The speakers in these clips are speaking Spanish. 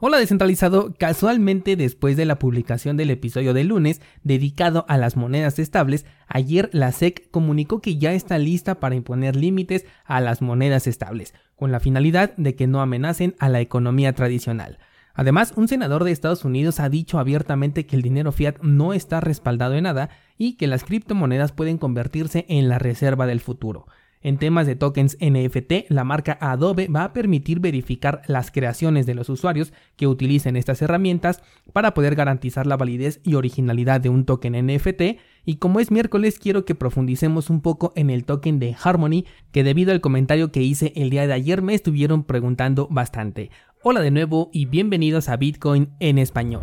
Hola descentralizado, casualmente después de la publicación del episodio de lunes dedicado a las monedas estables, ayer la SEC comunicó que ya está lista para imponer límites a las monedas estables, con la finalidad de que no amenacen a la economía tradicional. Además, un senador de Estados Unidos ha dicho abiertamente que el dinero fiat no está respaldado en nada y que las criptomonedas pueden convertirse en la reserva del futuro. En temas de tokens NFT, la marca Adobe va a permitir verificar las creaciones de los usuarios que utilicen estas herramientas para poder garantizar la validez y originalidad de un token NFT. Y como es miércoles, quiero que profundicemos un poco en el token de Harmony, que debido al comentario que hice el día de ayer me estuvieron preguntando bastante. Hola de nuevo y bienvenidos a Bitcoin en español.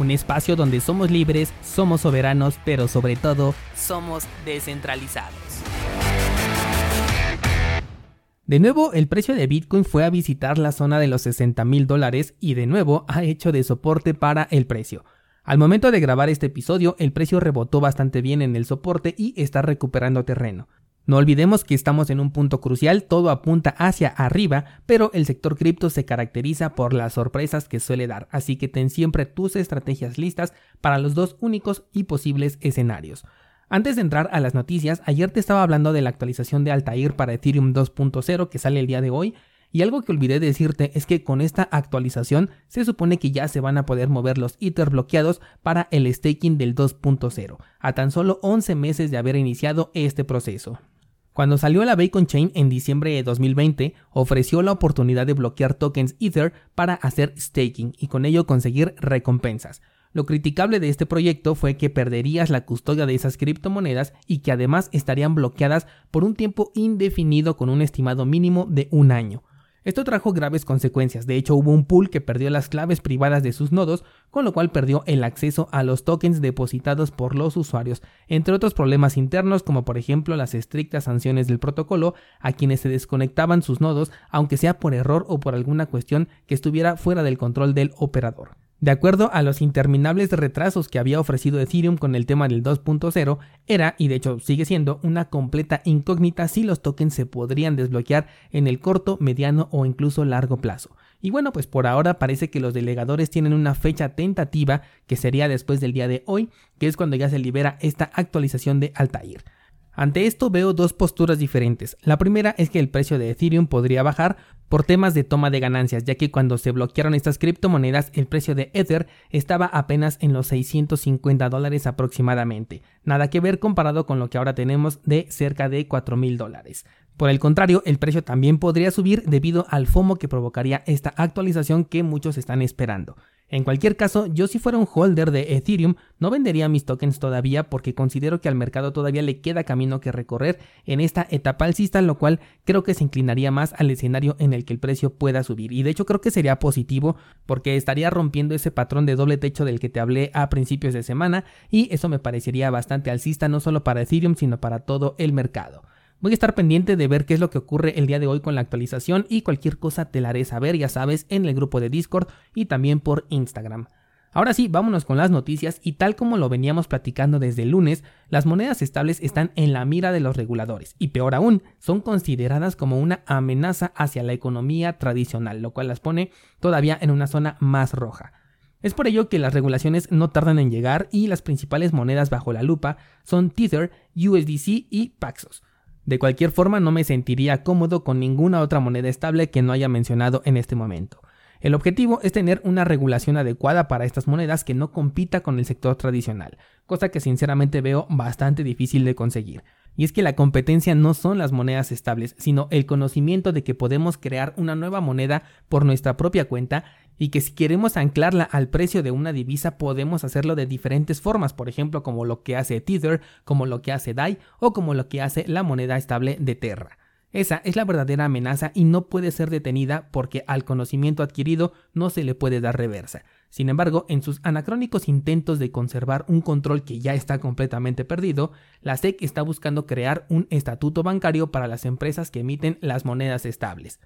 un espacio donde somos libres, somos soberanos, pero sobre todo somos descentralizados. De nuevo, el precio de Bitcoin fue a visitar la zona de los 60 mil dólares y de nuevo ha hecho de soporte para el precio. Al momento de grabar este episodio, el precio rebotó bastante bien en el soporte y está recuperando terreno. No olvidemos que estamos en un punto crucial, todo apunta hacia arriba, pero el sector cripto se caracteriza por las sorpresas que suele dar, así que ten siempre tus estrategias listas para los dos únicos y posibles escenarios. Antes de entrar a las noticias, ayer te estaba hablando de la actualización de Altair para Ethereum 2.0 que sale el día de hoy, y algo que olvidé decirte es que con esta actualización se supone que ya se van a poder mover los Ether bloqueados para el staking del 2.0, a tan solo 11 meses de haber iniciado este proceso. Cuando salió la Bacon Chain en diciembre de 2020, ofreció la oportunidad de bloquear tokens Ether para hacer staking y con ello conseguir recompensas. Lo criticable de este proyecto fue que perderías la custodia de esas criptomonedas y que además estarían bloqueadas por un tiempo indefinido con un estimado mínimo de un año. Esto trajo graves consecuencias, de hecho hubo un pool que perdió las claves privadas de sus nodos, con lo cual perdió el acceso a los tokens depositados por los usuarios, entre otros problemas internos como por ejemplo las estrictas sanciones del protocolo a quienes se desconectaban sus nodos, aunque sea por error o por alguna cuestión que estuviera fuera del control del operador. De acuerdo a los interminables retrasos que había ofrecido Ethereum con el tema del 2.0, era, y de hecho sigue siendo, una completa incógnita si los tokens se podrían desbloquear en el corto, mediano o incluso largo plazo. Y bueno, pues por ahora parece que los delegadores tienen una fecha tentativa que sería después del día de hoy, que es cuando ya se libera esta actualización de Altair. Ante esto veo dos posturas diferentes. La primera es que el precio de Ethereum podría bajar por temas de toma de ganancias, ya que cuando se bloquearon estas criptomonedas el precio de Ether estaba apenas en los 650 dólares aproximadamente. Nada que ver comparado con lo que ahora tenemos de cerca de 4 mil dólares. Por el contrario, el precio también podría subir debido al FOMO que provocaría esta actualización que muchos están esperando. En cualquier caso, yo si fuera un holder de Ethereum no vendería mis tokens todavía porque considero que al mercado todavía le queda camino que recorrer en esta etapa alcista, lo cual creo que se inclinaría más al escenario en el que el precio pueda subir. Y de hecho creo que sería positivo porque estaría rompiendo ese patrón de doble techo del que te hablé a principios de semana y eso me parecería bastante alcista no solo para Ethereum sino para todo el mercado. Voy a estar pendiente de ver qué es lo que ocurre el día de hoy con la actualización y cualquier cosa te la haré saber, ya sabes, en el grupo de Discord y también por Instagram. Ahora sí, vámonos con las noticias y tal como lo veníamos platicando desde el lunes, las monedas estables están en la mira de los reguladores y peor aún, son consideradas como una amenaza hacia la economía tradicional, lo cual las pone todavía en una zona más roja. Es por ello que las regulaciones no tardan en llegar y las principales monedas bajo la lupa son Tether, USDC y Paxos. De cualquier forma, no me sentiría cómodo con ninguna otra moneda estable que no haya mencionado en este momento. El objetivo es tener una regulación adecuada para estas monedas que no compita con el sector tradicional, cosa que sinceramente veo bastante difícil de conseguir. Y es que la competencia no son las monedas estables, sino el conocimiento de que podemos crear una nueva moneda por nuestra propia cuenta y que si queremos anclarla al precio de una divisa podemos hacerlo de diferentes formas, por ejemplo como lo que hace Tether, como lo que hace DAI o como lo que hace la moneda estable de Terra. Esa es la verdadera amenaza y no puede ser detenida porque al conocimiento adquirido no se le puede dar reversa. Sin embargo, en sus anacrónicos intentos de conservar un control que ya está completamente perdido, la SEC está buscando crear un estatuto bancario para las empresas que emiten las monedas estables.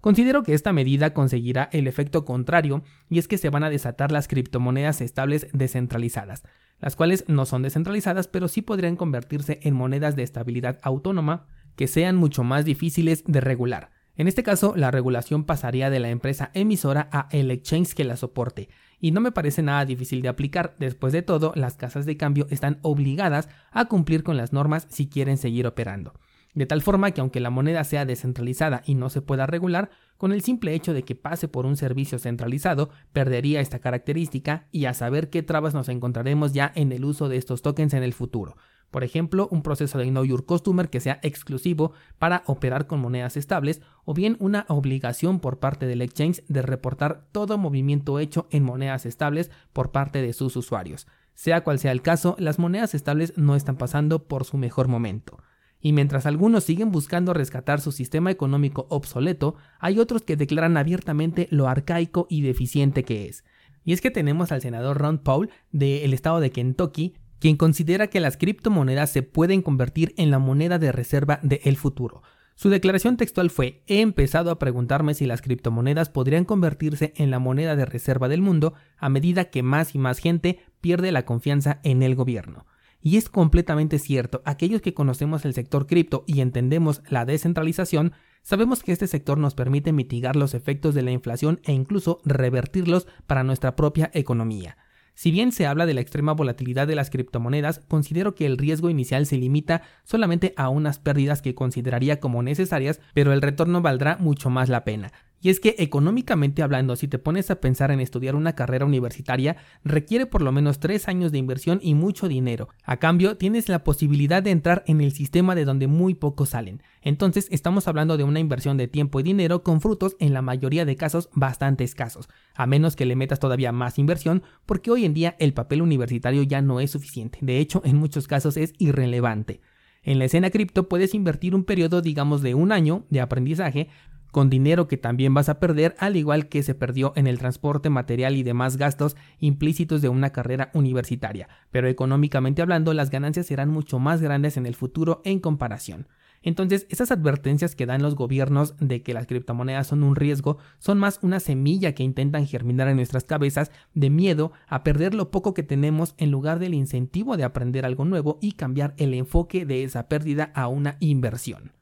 Considero que esta medida conseguirá el efecto contrario y es que se van a desatar las criptomonedas estables descentralizadas, las cuales no son descentralizadas pero sí podrían convertirse en monedas de estabilidad autónoma que sean mucho más difíciles de regular. En este caso, la regulación pasaría de la empresa emisora a el exchange que la soporte, y no me parece nada difícil de aplicar. Después de todo, las casas de cambio están obligadas a cumplir con las normas si quieren seguir operando. De tal forma que aunque la moneda sea descentralizada y no se pueda regular, con el simple hecho de que pase por un servicio centralizado, perdería esta característica y a saber qué trabas nos encontraremos ya en el uso de estos tokens en el futuro. Por ejemplo, un proceso de Know Your Customer que sea exclusivo para operar con monedas estables o bien una obligación por parte del exchange de reportar todo movimiento hecho en monedas estables por parte de sus usuarios. Sea cual sea el caso, las monedas estables no están pasando por su mejor momento. Y mientras algunos siguen buscando rescatar su sistema económico obsoleto, hay otros que declaran abiertamente lo arcaico y deficiente que es. Y es que tenemos al senador Ron Paul del estado de Kentucky, quien considera que las criptomonedas se pueden convertir en la moneda de reserva del futuro. Su declaración textual fue, he empezado a preguntarme si las criptomonedas podrían convertirse en la moneda de reserva del mundo a medida que más y más gente pierde la confianza en el gobierno. Y es completamente cierto, aquellos que conocemos el sector cripto y entendemos la descentralización, sabemos que este sector nos permite mitigar los efectos de la inflación e incluso revertirlos para nuestra propia economía. Si bien se habla de la extrema volatilidad de las criptomonedas, considero que el riesgo inicial se limita solamente a unas pérdidas que consideraría como necesarias, pero el retorno valdrá mucho más la pena. Y es que económicamente hablando, si te pones a pensar en estudiar una carrera universitaria, requiere por lo menos tres años de inversión y mucho dinero. A cambio, tienes la posibilidad de entrar en el sistema de donde muy pocos salen. Entonces, estamos hablando de una inversión de tiempo y dinero con frutos en la mayoría de casos bastante escasos, a menos que le metas todavía más inversión, porque hoy en día el papel universitario ya no es suficiente. De hecho, en muchos casos es irrelevante. En la escena cripto puedes invertir un periodo digamos de un año de aprendizaje con dinero que también vas a perder, al igual que se perdió en el transporte material y demás gastos implícitos de una carrera universitaria, pero económicamente hablando las ganancias serán mucho más grandes en el futuro en comparación. Entonces, esas advertencias que dan los gobiernos de que las criptomonedas son un riesgo son más una semilla que intentan germinar en nuestras cabezas de miedo a perder lo poco que tenemos en lugar del incentivo de aprender algo nuevo y cambiar el enfoque de esa pérdida a una inversión.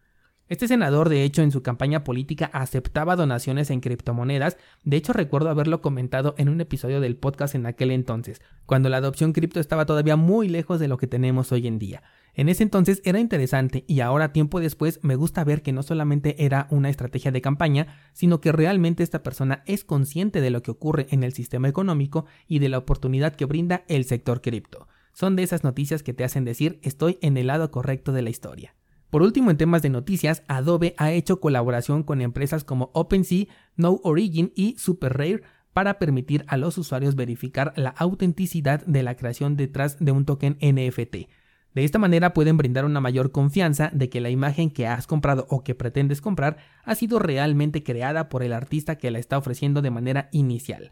Este senador, de hecho, en su campaña política aceptaba donaciones en criptomonedas, de hecho recuerdo haberlo comentado en un episodio del podcast en aquel entonces, cuando la adopción cripto estaba todavía muy lejos de lo que tenemos hoy en día. En ese entonces era interesante y ahora tiempo después me gusta ver que no solamente era una estrategia de campaña, sino que realmente esta persona es consciente de lo que ocurre en el sistema económico y de la oportunidad que brinda el sector cripto. Son de esas noticias que te hacen decir estoy en el lado correcto de la historia. Por último, en temas de noticias, Adobe ha hecho colaboración con empresas como OpenSea, No Origin y SuperRare para permitir a los usuarios verificar la autenticidad de la creación detrás de un token NFT. De esta manera pueden brindar una mayor confianza de que la imagen que has comprado o que pretendes comprar ha sido realmente creada por el artista que la está ofreciendo de manera inicial.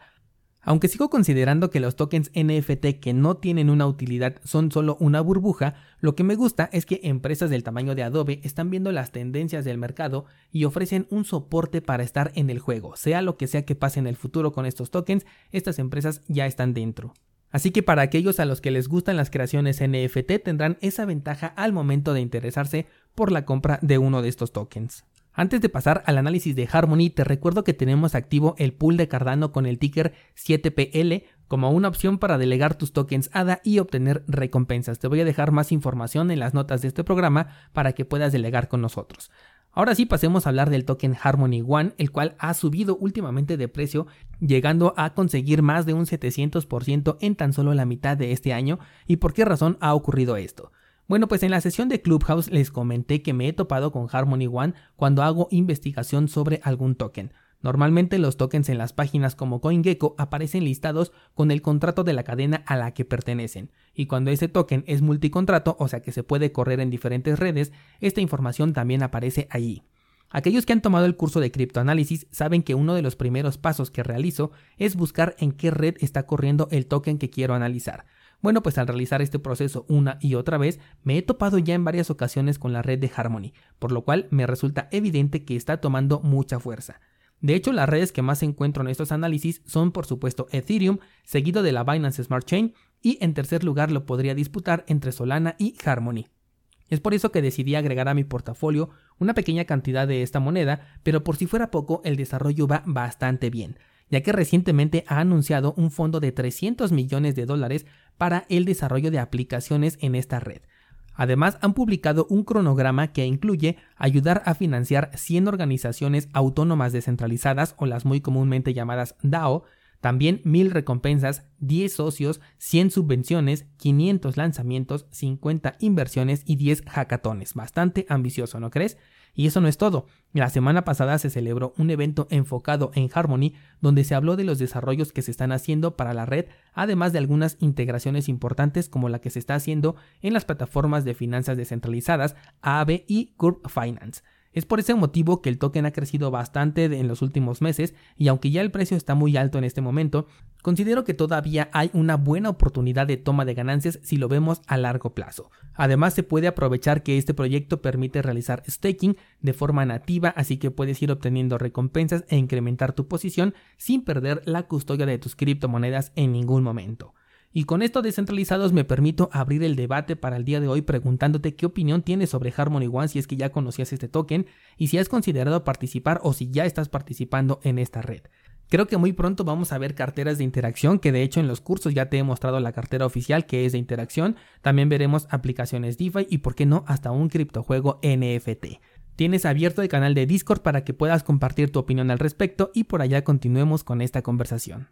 Aunque sigo considerando que los tokens NFT que no tienen una utilidad son solo una burbuja, lo que me gusta es que empresas del tamaño de Adobe están viendo las tendencias del mercado y ofrecen un soporte para estar en el juego. Sea lo que sea que pase en el futuro con estos tokens, estas empresas ya están dentro. Así que para aquellos a los que les gustan las creaciones NFT tendrán esa ventaja al momento de interesarse por la compra de uno de estos tokens. Antes de pasar al análisis de Harmony, te recuerdo que tenemos activo el pool de Cardano con el ticker 7PL como una opción para delegar tus tokens ADA y obtener recompensas. Te voy a dejar más información en las notas de este programa para que puedas delegar con nosotros. Ahora sí pasemos a hablar del token Harmony One, el cual ha subido últimamente de precio, llegando a conseguir más de un 700% en tan solo la mitad de este año. ¿Y por qué razón ha ocurrido esto? Bueno, pues en la sesión de Clubhouse les comenté que me he topado con Harmony One cuando hago investigación sobre algún token. Normalmente los tokens en las páginas como CoinGecko aparecen listados con el contrato de la cadena a la que pertenecen, y cuando ese token es multicontrato, o sea que se puede correr en diferentes redes, esta información también aparece allí. Aquellos que han tomado el curso de criptoanálisis saben que uno de los primeros pasos que realizo es buscar en qué red está corriendo el token que quiero analizar. Bueno, pues al realizar este proceso una y otra vez, me he topado ya en varias ocasiones con la red de Harmony, por lo cual me resulta evidente que está tomando mucha fuerza. De hecho, las redes que más encuentro en estos análisis son por supuesto Ethereum, seguido de la Binance Smart Chain, y en tercer lugar lo podría disputar entre Solana y Harmony. Es por eso que decidí agregar a mi portafolio una pequeña cantidad de esta moneda, pero por si fuera poco, el desarrollo va bastante bien, ya que recientemente ha anunciado un fondo de 300 millones de dólares para el desarrollo de aplicaciones en esta red. Además, han publicado un cronograma que incluye ayudar a financiar 100 organizaciones autónomas descentralizadas o las muy comúnmente llamadas DAO, también 1000 recompensas, 10 socios, 100 subvenciones, 500 lanzamientos, 50 inversiones y 10 hackatones. Bastante ambicioso, ¿no crees? Y eso no es todo. La semana pasada se celebró un evento enfocado en Harmony donde se habló de los desarrollos que se están haciendo para la red, además de algunas integraciones importantes como la que se está haciendo en las plataformas de finanzas descentralizadas Aave y Curve Finance. Es por ese motivo que el token ha crecido bastante en los últimos meses y aunque ya el precio está muy alto en este momento, considero que todavía hay una buena oportunidad de toma de ganancias si lo vemos a largo plazo. Además se puede aprovechar que este proyecto permite realizar staking de forma nativa, así que puedes ir obteniendo recompensas e incrementar tu posición sin perder la custodia de tus criptomonedas en ningún momento. Y con esto descentralizados me permito abrir el debate para el día de hoy preguntándote qué opinión tienes sobre Harmony One si es que ya conocías este token y si has considerado participar o si ya estás participando en esta red. Creo que muy pronto vamos a ver carteras de interacción, que de hecho en los cursos ya te he mostrado la cartera oficial que es de interacción. También veremos aplicaciones DeFi y por qué no hasta un criptojuego NFT. Tienes abierto el canal de Discord para que puedas compartir tu opinión al respecto y por allá continuemos con esta conversación.